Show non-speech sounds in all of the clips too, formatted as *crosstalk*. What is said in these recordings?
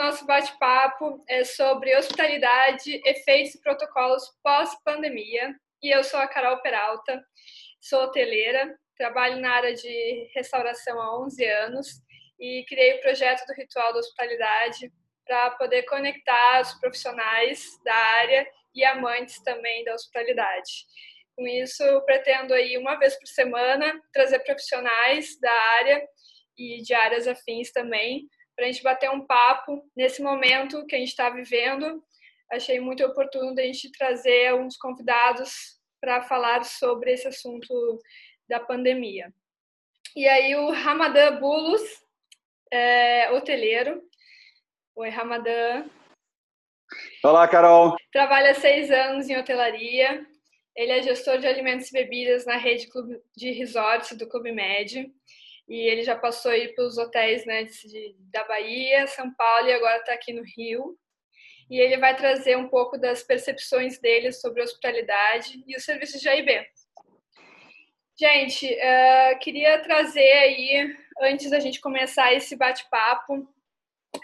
nosso bate-papo é sobre hospitalidade, efeitos e protocolos pós-pandemia. E eu sou a Carol Peralta, sou hoteleira, trabalho na área de restauração há 11 anos e criei o projeto do Ritual da Hospitalidade para poder conectar os profissionais da área e amantes também da hospitalidade. Com isso, eu pretendo aí uma vez por semana trazer profissionais da área e de áreas afins também para a gente bater um papo nesse momento que a gente está vivendo. Achei muito oportuno a gente trazer uns convidados para falar sobre esse assunto da pandemia. E aí o Ramadan Bulos, é, hoteleiro. Oi, Ramadan. Olá, Carol. Trabalha seis anos em hotelaria. Ele é gestor de alimentos e bebidas na rede de resorts do Clube Med e ele já passou aí pelos hotéis né, de, da Bahia, São Paulo e agora está aqui no Rio. E ele vai trazer um pouco das percepções dele sobre a hospitalidade e os serviços de AIB. Gente, uh, queria trazer aí, antes da gente começar esse bate-papo,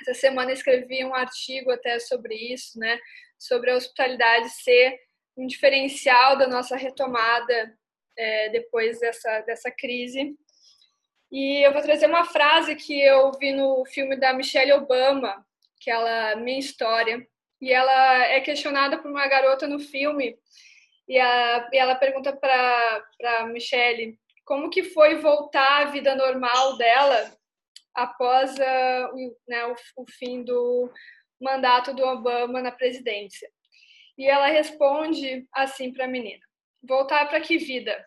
essa semana escrevi um artigo até sobre isso, né? Sobre a hospitalidade ser um diferencial da nossa retomada é, depois dessa, dessa crise. E eu vou trazer uma frase que eu vi no filme da Michelle Obama, que ela Minha História, e ela é questionada por uma garota no filme e, a, e ela pergunta para Michelle como que foi voltar à vida normal dela após uh, o, né, o, o fim do mandato do Obama na presidência. E ela responde assim para a menina: voltar para que vida?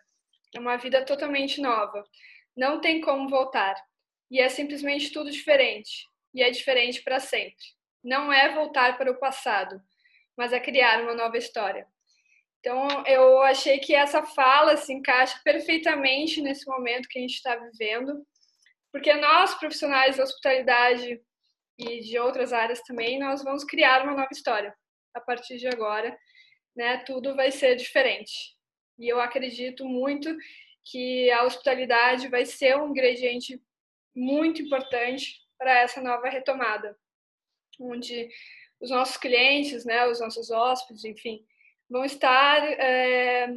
É uma vida totalmente nova. Não tem como voltar. E é simplesmente tudo diferente. E é diferente para sempre. Não é voltar para o passado, mas é criar uma nova história. Então, eu achei que essa fala se encaixa perfeitamente nesse momento que a gente está vivendo, porque nós, profissionais da hospitalidade e de outras áreas também, nós vamos criar uma nova história. A partir de agora, né, tudo vai ser diferente. E eu acredito muito que a hospitalidade vai ser um ingrediente muito importante para essa nova retomada, onde os nossos clientes, né, os nossos hóspedes, enfim, vão estar é,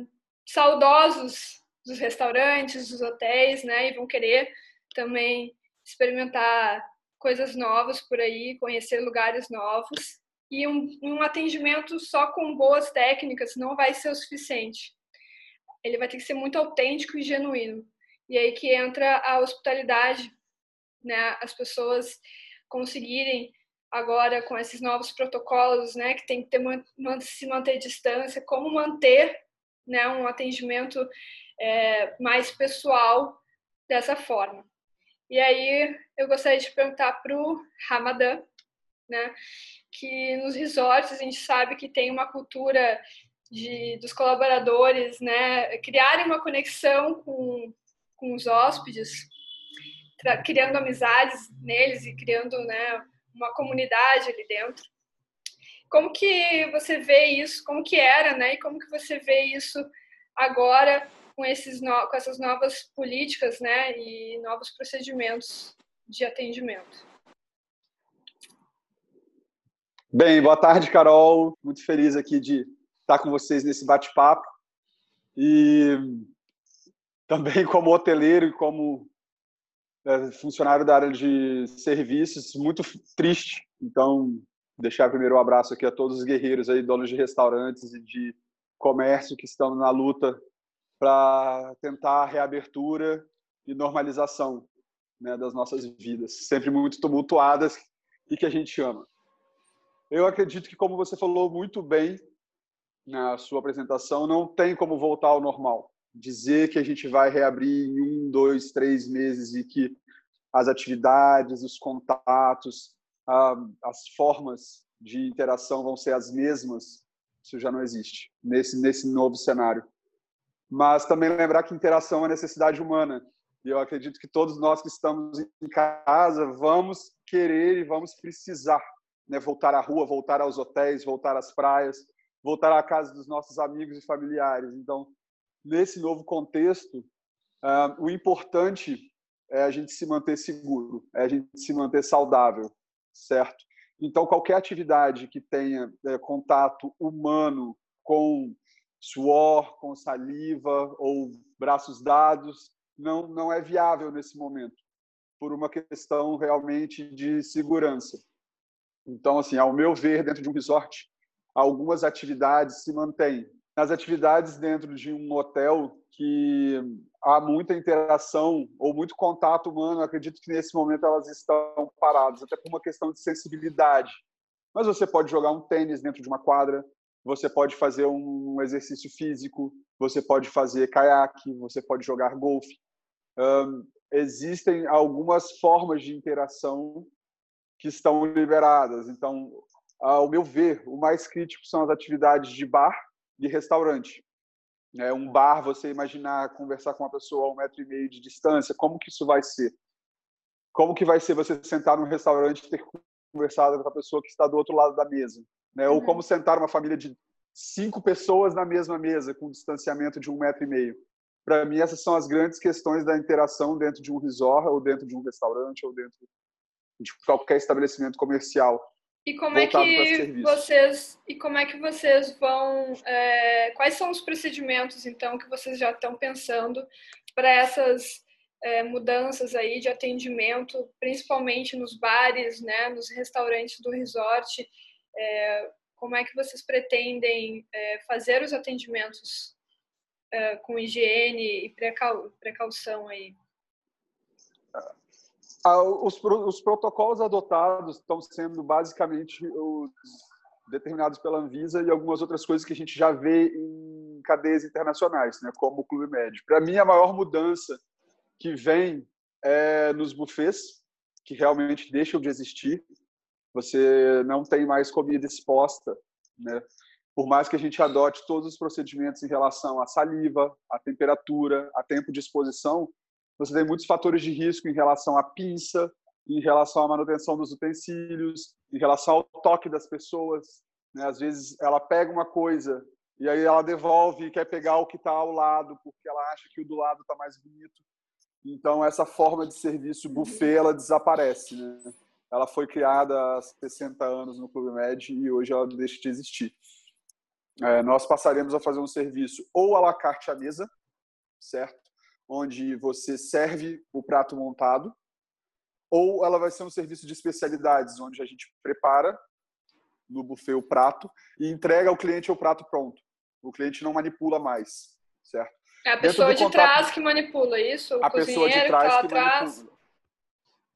saudosos dos restaurantes, dos hotéis, né, e vão querer também experimentar coisas novas por aí, conhecer lugares novos. E um, um atendimento só com boas técnicas não vai ser o suficiente ele vai ter que ser muito autêntico e genuíno. E aí que entra a hospitalidade, né? As pessoas conseguirem agora com esses novos protocolos, né, que tem que ter se manter distância, como manter, né, um atendimento é, mais pessoal dessa forma. E aí eu gostaria de perguntar para o Ramadan, né, que nos resorts a gente sabe que tem uma cultura de, dos colaboradores, né, criarem uma conexão com, com os hóspedes, criando amizades neles e criando, né, uma comunidade ali dentro. Como que você vê isso? Como que era, né? E como que você vê isso agora com esses no, com essas novas políticas, né? E novos procedimentos de atendimento? Bem, boa tarde, Carol. Muito feliz aqui de estar com vocês nesse bate-papo. E também como hoteleiro e como é, funcionário da área de serviços, muito triste. Então, deixar primeiro um abraço aqui a todos os guerreiros aí, donos de restaurantes e de comércio que estão na luta para tentar a reabertura e normalização né, das nossas vidas, sempre muito tumultuadas e que a gente ama. Eu acredito que, como você falou muito bem, na sua apresentação, não tem como voltar ao normal. Dizer que a gente vai reabrir em um, dois, três meses e que as atividades, os contatos, as formas de interação vão ser as mesmas, isso já não existe nesse nesse novo cenário. Mas também lembrar que interação é necessidade humana. E eu acredito que todos nós que estamos em casa vamos querer e vamos precisar né, voltar à rua, voltar aos hotéis, voltar às praias, voltar à casa dos nossos amigos e familiares. Então, nesse novo contexto, uh, o importante é a gente se manter seguro, é a gente se manter saudável. certo? Então, qualquer atividade que tenha é, contato humano com suor, com saliva ou braços dados, não, não é viável nesse momento, por uma questão realmente de segurança. Então, assim, ao meu ver, dentro de um resort, algumas atividades se mantêm. Nas atividades dentro de um hotel que há muita interação ou muito contato humano, acredito que nesse momento elas estão paradas, até por uma questão de sensibilidade. Mas você pode jogar um tênis dentro de uma quadra, você pode fazer um exercício físico, você pode fazer caiaque, você pode jogar golfe. Um, existem algumas formas de interação que estão liberadas. Então, ao meu ver, o mais crítico são as atividades de bar e restaurante. É um bar, você imaginar conversar com uma pessoa a um metro e meio de distância, como que isso vai ser? Como que vai ser você sentar num restaurante e ter conversado com a pessoa que está do outro lado da mesa? Né? Ou uhum. como sentar uma família de cinco pessoas na mesma mesa, com um distanciamento de um metro e meio? Para mim, essas são as grandes questões da interação dentro de um resort, ou dentro de um restaurante, ou dentro de qualquer estabelecimento comercial. E como é que vocês e como é que vocês vão? É, quais são os procedimentos então que vocês já estão pensando para essas é, mudanças aí de atendimento, principalmente nos bares, né, nos restaurantes do resort? É, como é que vocês pretendem é, fazer os atendimentos é, com higiene e precau precaução aí? Os, os, protocolos adotados estão sendo basicamente os determinados pela Anvisa e algumas outras coisas que a gente já vê em cadeias internacionais, né, como o Clube Médio. Para mim, a maior mudança que vem é nos buffets, que realmente deixam de existir. Você não tem mais comida exposta, né? Por mais que a gente adote todos os procedimentos em relação à saliva, à temperatura, a tempo de exposição, você tem muitos fatores de risco em relação à pinça, em relação à manutenção dos utensílios, em relação ao toque das pessoas. Né? Às vezes ela pega uma coisa e aí ela devolve e quer pegar o que está ao lado, porque ela acha que o do lado está mais bonito. Então, essa forma de serviço buffet, ela desaparece. Né? Ela foi criada há 60 anos no Clube Med e hoje ela deixa de existir. É, nós passaremos a fazer um serviço ou à la carte à mesa, certo? Onde você serve o prato montado, ou ela vai ser um serviço de especialidades, onde a gente prepara no buffet o prato e entrega ao cliente o prato pronto. O cliente não manipula mais, certo? É a pessoa de contato, trás que manipula isso? O a pessoa de trás que, que manipula.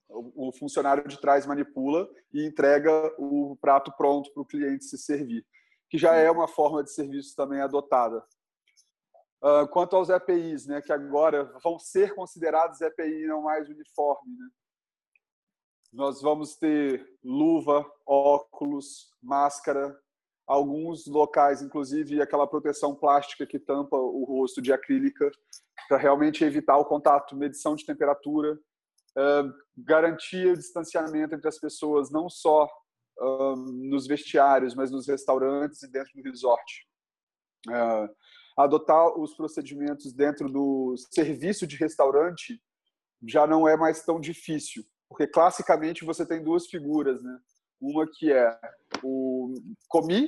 O, o funcionário de trás manipula e entrega o prato pronto para o cliente se servir, que já é uma forma de serviço também adotada. Uh, quanto aos EPIs, né, que agora vão ser considerados EPI, não mais uniforme, né? nós vamos ter luva, óculos, máscara, alguns locais, inclusive aquela proteção plástica que tampa o rosto de acrílica, para realmente evitar o contato, medição de temperatura, uh, garantir o distanciamento entre as pessoas, não só uh, nos vestiários, mas nos restaurantes e dentro do resort. Uh, adotar os procedimentos dentro do serviço de restaurante já não é mais tão difícil, porque classicamente você tem duas figuras, né? Uma que é o comi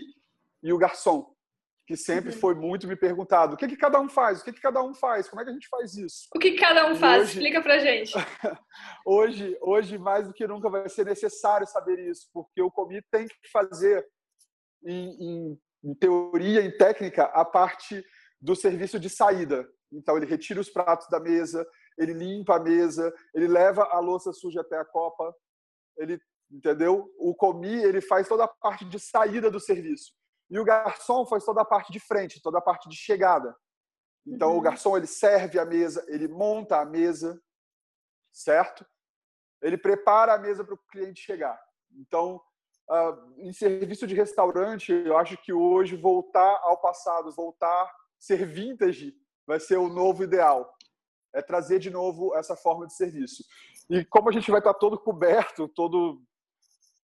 e o garçom, que sempre uhum. foi muito me perguntado: o que, que cada um faz? O que, que cada um faz? Como é que a gente faz isso? O que, cada um faz? Hoje, Explica pra gente. *laughs* hoje, hoje, mais do que nunca, vai ser necessário saber isso, porque o comi tem que fazer, em, em, em teoria, em técnica, a parte do serviço de saída. Então, ele retira os pratos da mesa, ele limpa a mesa, ele leva a louça suja até a copa, ele, entendeu? O comi, ele faz toda a parte de saída do serviço. E o garçom faz toda a parte de frente, toda a parte de chegada. Então, uhum. o garçom, ele serve a mesa, ele monta a mesa, certo? Ele prepara a mesa para o cliente chegar. Então, uh, em serviço de restaurante, eu acho que hoje voltar ao passado, voltar ser vintage vai ser o novo ideal. É trazer de novo essa forma de serviço. E como a gente vai estar todo coberto, todo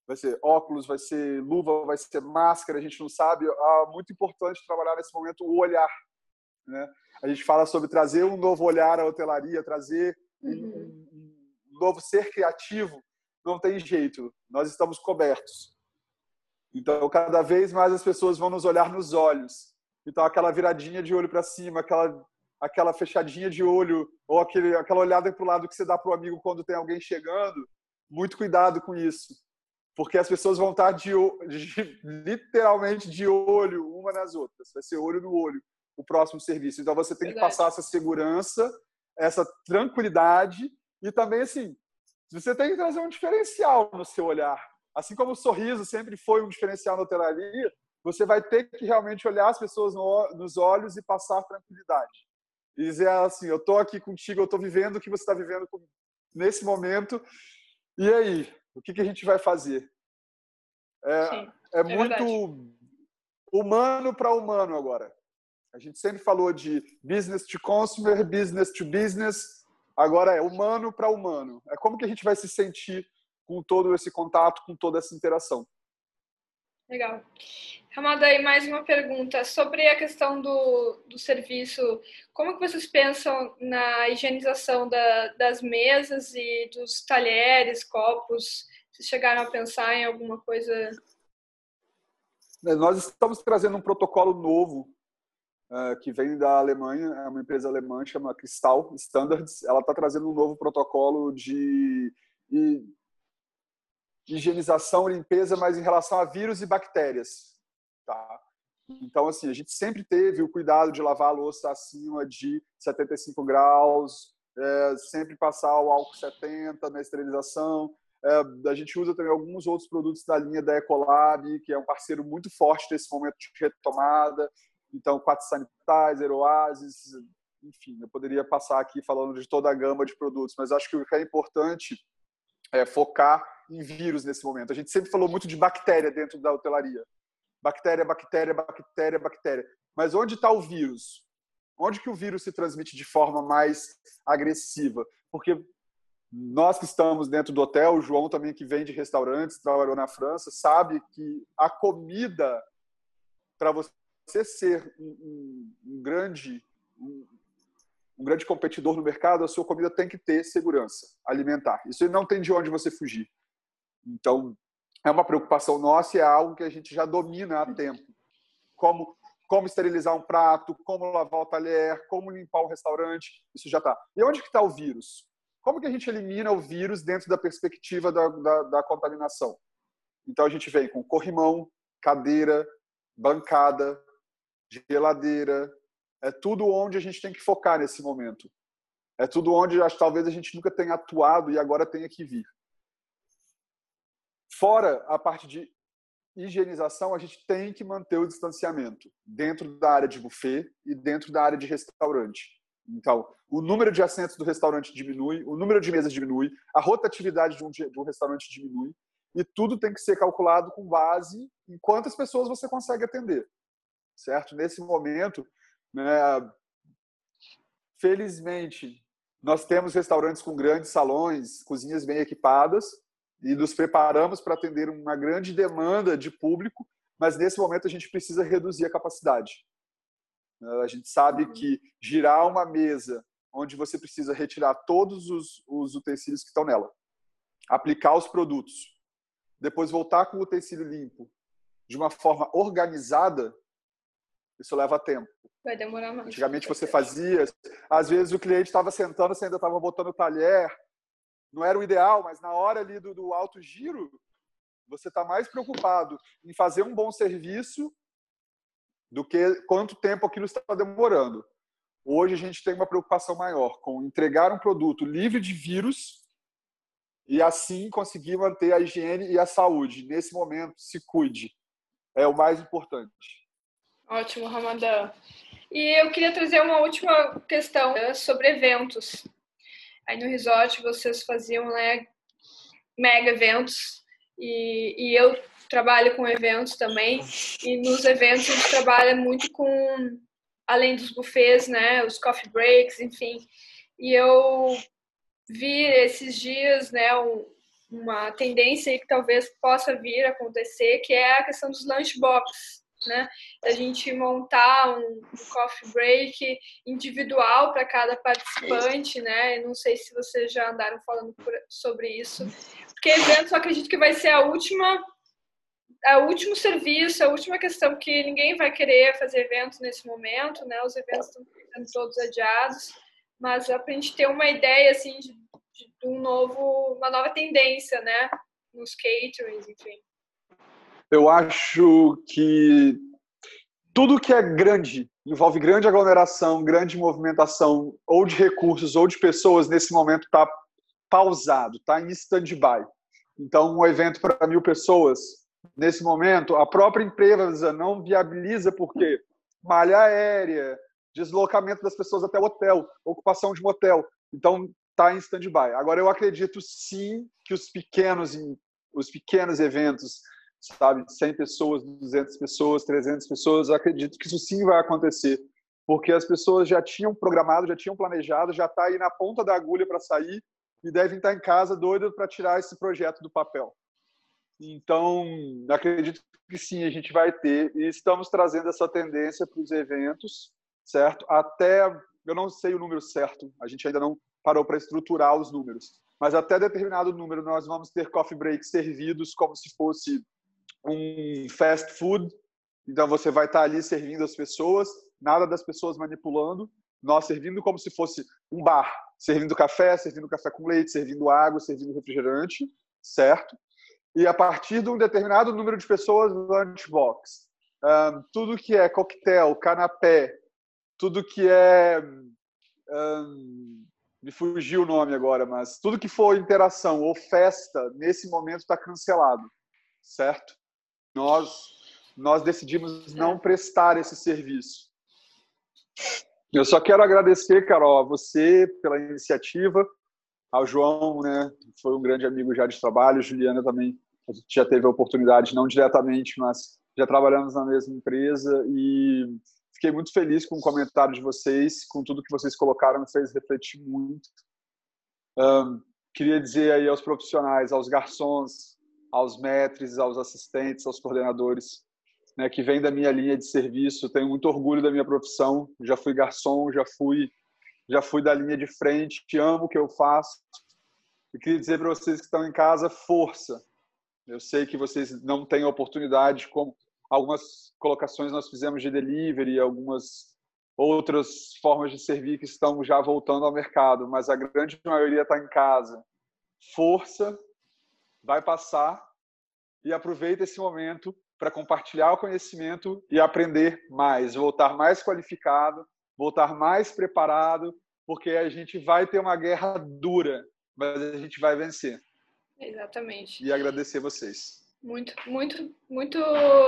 vai ser óculos, vai ser luva, vai ser máscara, a gente não sabe, é muito importante trabalhar nesse momento o olhar, né? A gente fala sobre trazer um novo olhar à hotelaria, trazer uhum. um, um novo ser criativo não tem jeito, nós estamos cobertos. Então, cada vez mais as pessoas vão nos olhar nos olhos. Então, aquela viradinha de olho para cima, aquela, aquela fechadinha de olho, ou aquele, aquela olhada para o lado que você dá para o amigo quando tem alguém chegando, muito cuidado com isso. Porque as pessoas vão estar de, de, *laughs* literalmente de olho uma nas outras. Vai ser olho no olho o próximo serviço. Então, você tem que passar essa segurança, essa tranquilidade e também, assim, você tem que trazer um diferencial no seu olhar. Assim como o sorriso sempre foi um diferencial na hotelaria, você vai ter que realmente olhar as pessoas no, nos olhos e passar tranquilidade. E dizer assim, eu estou aqui contigo, eu estou vivendo o que você está vivendo nesse momento. E aí, o que, que a gente vai fazer? É, Sim, é, é muito verdade. humano para humano agora. A gente sempre falou de business to consumer, business to business. Agora é humano para humano. É como que a gente vai se sentir com todo esse contato, com toda essa interação. Legal. Ramada, aí mais uma pergunta sobre a questão do, do serviço. Como que vocês pensam na higienização da, das mesas e dos talheres, copos? Vocês chegaram a pensar em alguma coisa? Nós estamos trazendo um protocolo novo uh, que vem da Alemanha, é uma empresa alemã chama Crystal Standards. Ela está trazendo um novo protocolo de, de higienização e limpeza, mas em relação a vírus e bactérias. Tá? Então, assim, a gente sempre teve o cuidado de lavar a louça acima de 75 graus, é, sempre passar o álcool 70 na esterilização. É, a gente usa também alguns outros produtos da linha da Ecolab, que é um parceiro muito forte nesse momento de retomada. Então, Quatro Sanitizer, Oasis, enfim, eu poderia passar aqui falando de toda a gama de produtos, mas acho que o que é importante é focar em vírus nesse momento. A gente sempre falou muito de bactéria dentro da hotelaria. Bactéria, bactéria, bactéria, bactéria. Mas onde está o vírus? Onde que o vírus se transmite de forma mais agressiva? Porque nós que estamos dentro do hotel, o João também que vem de restaurantes, trabalhou na França, sabe que a comida, para você ser um, um, um grande um, um, grande competidor no mercado, a sua comida tem que ter segurança alimentar. Isso não tem de onde você fugir. Então, é uma preocupação nossa e é algo que a gente já domina há tempo. Como, como esterilizar um prato, como lavar o talher, como limpar o restaurante, isso já está. E onde que está o vírus? Como que a gente elimina o vírus dentro da perspectiva da, da, da contaminação? Então, a gente vem com corrimão, cadeira, bancada, geladeira, é tudo onde a gente tem que focar nesse momento. É tudo onde acho, talvez a gente nunca tenha atuado e agora tenha que vir. Fora a parte de higienização, a gente tem que manter o distanciamento dentro da área de buffet e dentro da área de restaurante. Então, o número de assentos do restaurante diminui, o número de mesas diminui, a rotatividade de um, de um restaurante diminui, e tudo tem que ser calculado com base em quantas pessoas você consegue atender. Certo? Nesse momento, né, felizmente, nós temos restaurantes com grandes salões, cozinhas bem equipadas, e nos preparamos para atender uma grande demanda de público, mas nesse momento a gente precisa reduzir a capacidade. A gente sabe que girar uma mesa onde você precisa retirar todos os, os utensílios que estão nela, aplicar os produtos, depois voltar com o utensílio limpo de uma forma organizada, isso leva tempo. Vai demorar mais. Antigamente você fazia, às vezes o cliente estava sentando, você ainda estava botando o talher, não era o ideal, mas na hora ali do, do alto giro, você está mais preocupado em fazer um bom serviço do que quanto tempo aquilo está demorando. Hoje a gente tem uma preocupação maior com entregar um produto livre de vírus e assim conseguir manter a higiene e a saúde. Nesse momento, se cuide. É o mais importante. Ótimo, Ramadã. E eu queria trazer uma última questão né, sobre eventos. Aí no resort vocês faziam né, mega eventos. E, e eu trabalho com eventos também. E nos eventos a gente trabalha muito com além dos buffets, né, os coffee breaks, enfim. E eu vi esses dias, né, um, uma tendência que talvez possa vir a acontecer, que é a questão dos lunchbox né? A gente montar um, um coffee break individual para cada participante, né? não sei se vocês já andaram falando por, sobre isso, porque eventos eu acredito que vai ser a última é o último serviço, a última questão, que ninguém vai querer fazer eventos nesse momento, né? Os eventos estão sendo todos adiados, mas é para a gente ter uma ideia assim de, de, um novo, uma nova tendência, né? Nos caterings, enfim. Eu acho que tudo que é grande, envolve grande aglomeração, grande movimentação, ou de recursos ou de pessoas, nesse momento está pausado, está em stand-by. Então, um evento para mil pessoas nesse momento, a própria empresa não viabiliza porque malha aérea, deslocamento das pessoas até o hotel, ocupação de hotel. Então, está em stand-by. Agora, eu acredito sim que os pequenos, os pequenos eventos, sabe, 100 pessoas, 200 pessoas, 300 pessoas, acredito que isso sim vai acontecer, porque as pessoas já tinham programado, já tinham planejado, já está aí na ponta da agulha para sair e devem estar tá em casa doido para tirar esse projeto do papel. Então, acredito que sim, a gente vai ter. E estamos trazendo essa tendência para os eventos, certo? Até, eu não sei o número certo, a gente ainda não parou para estruturar os números. Mas até determinado número, nós vamos ter coffee breaks servidos como se fosse um fast food. Então, você vai estar ali servindo as pessoas, nada das pessoas manipulando, nós servindo como se fosse um bar, servindo café, servindo café com leite, servindo água, servindo refrigerante, certo? e a partir de um determinado número de pessoas lunchbox. Um, tudo que é coquetel, canapé, tudo que é. Um, me fugiu o nome agora, mas tudo que for interação ou festa, nesse momento está cancelado, certo? Nós, nós decidimos não prestar esse serviço. Eu só quero agradecer, Carol, a você pela iniciativa, ao João, né, foi um grande amigo já de trabalho, Juliana também, a gente já teve a oportunidade, não diretamente, mas já trabalhamos na mesma empresa e fiquei muito feliz com o comentário de vocês, com tudo que vocês colocaram, me fez refletir muito. Um, queria dizer aí aos profissionais, aos garçons, aos mestres, aos assistentes, aos coordenadores, né, que vem da minha linha de serviço, tenho muito orgulho da minha profissão, já fui garçom, já fui já fui da linha de frente, amo o que eu faço. E queria dizer para vocês que estão em casa, força. Eu sei que vocês não têm oportunidade, como algumas colocações nós fizemos de delivery, algumas outras formas de servir que estão já voltando ao mercado, mas a grande maioria está em casa. Força, vai passar e aproveita esse momento para compartilhar o conhecimento e aprender mais, voltar mais qualificado, voltar mais preparado, porque a gente vai ter uma guerra dura, mas a gente vai vencer. Exatamente. E agradecer vocês. Muito, muito, muito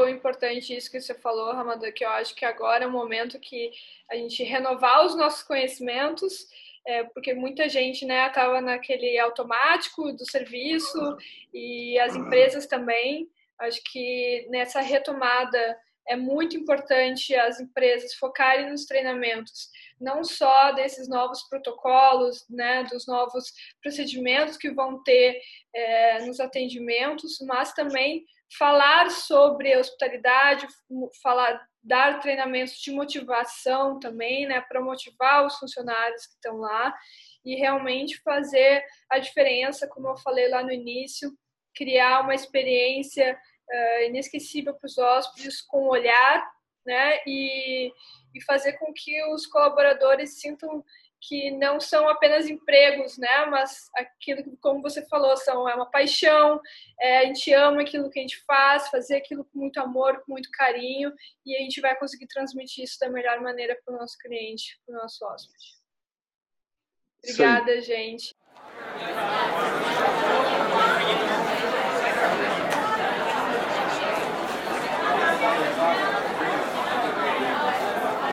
importante isso que você falou, Ramadã, que eu acho que agora é o momento que a gente renovar os nossos conhecimentos, é, porque muita gente né estava naquele automático do serviço e as empresas também. Acho que nessa retomada é muito importante as empresas focarem nos treinamentos, não só desses novos protocolos, né, dos novos procedimentos que vão ter é, nos atendimentos, mas também falar sobre hospitalidade, falar, dar treinamentos de motivação também, né, para motivar os funcionários que estão lá e realmente fazer a diferença, como eu falei lá no início, criar uma experiência uh, inesquecível para os hóspedes com olhar, né? E, e fazer com que os colaboradores sintam que não são apenas empregos, né? Mas aquilo que, como você falou, são é uma paixão. É, a gente ama aquilo que a gente faz, fazer aquilo com muito amor, com muito carinho, e a gente vai conseguir transmitir isso da melhor maneira para o nosso cliente, para o nosso hóspede. Obrigada, Sim. gente.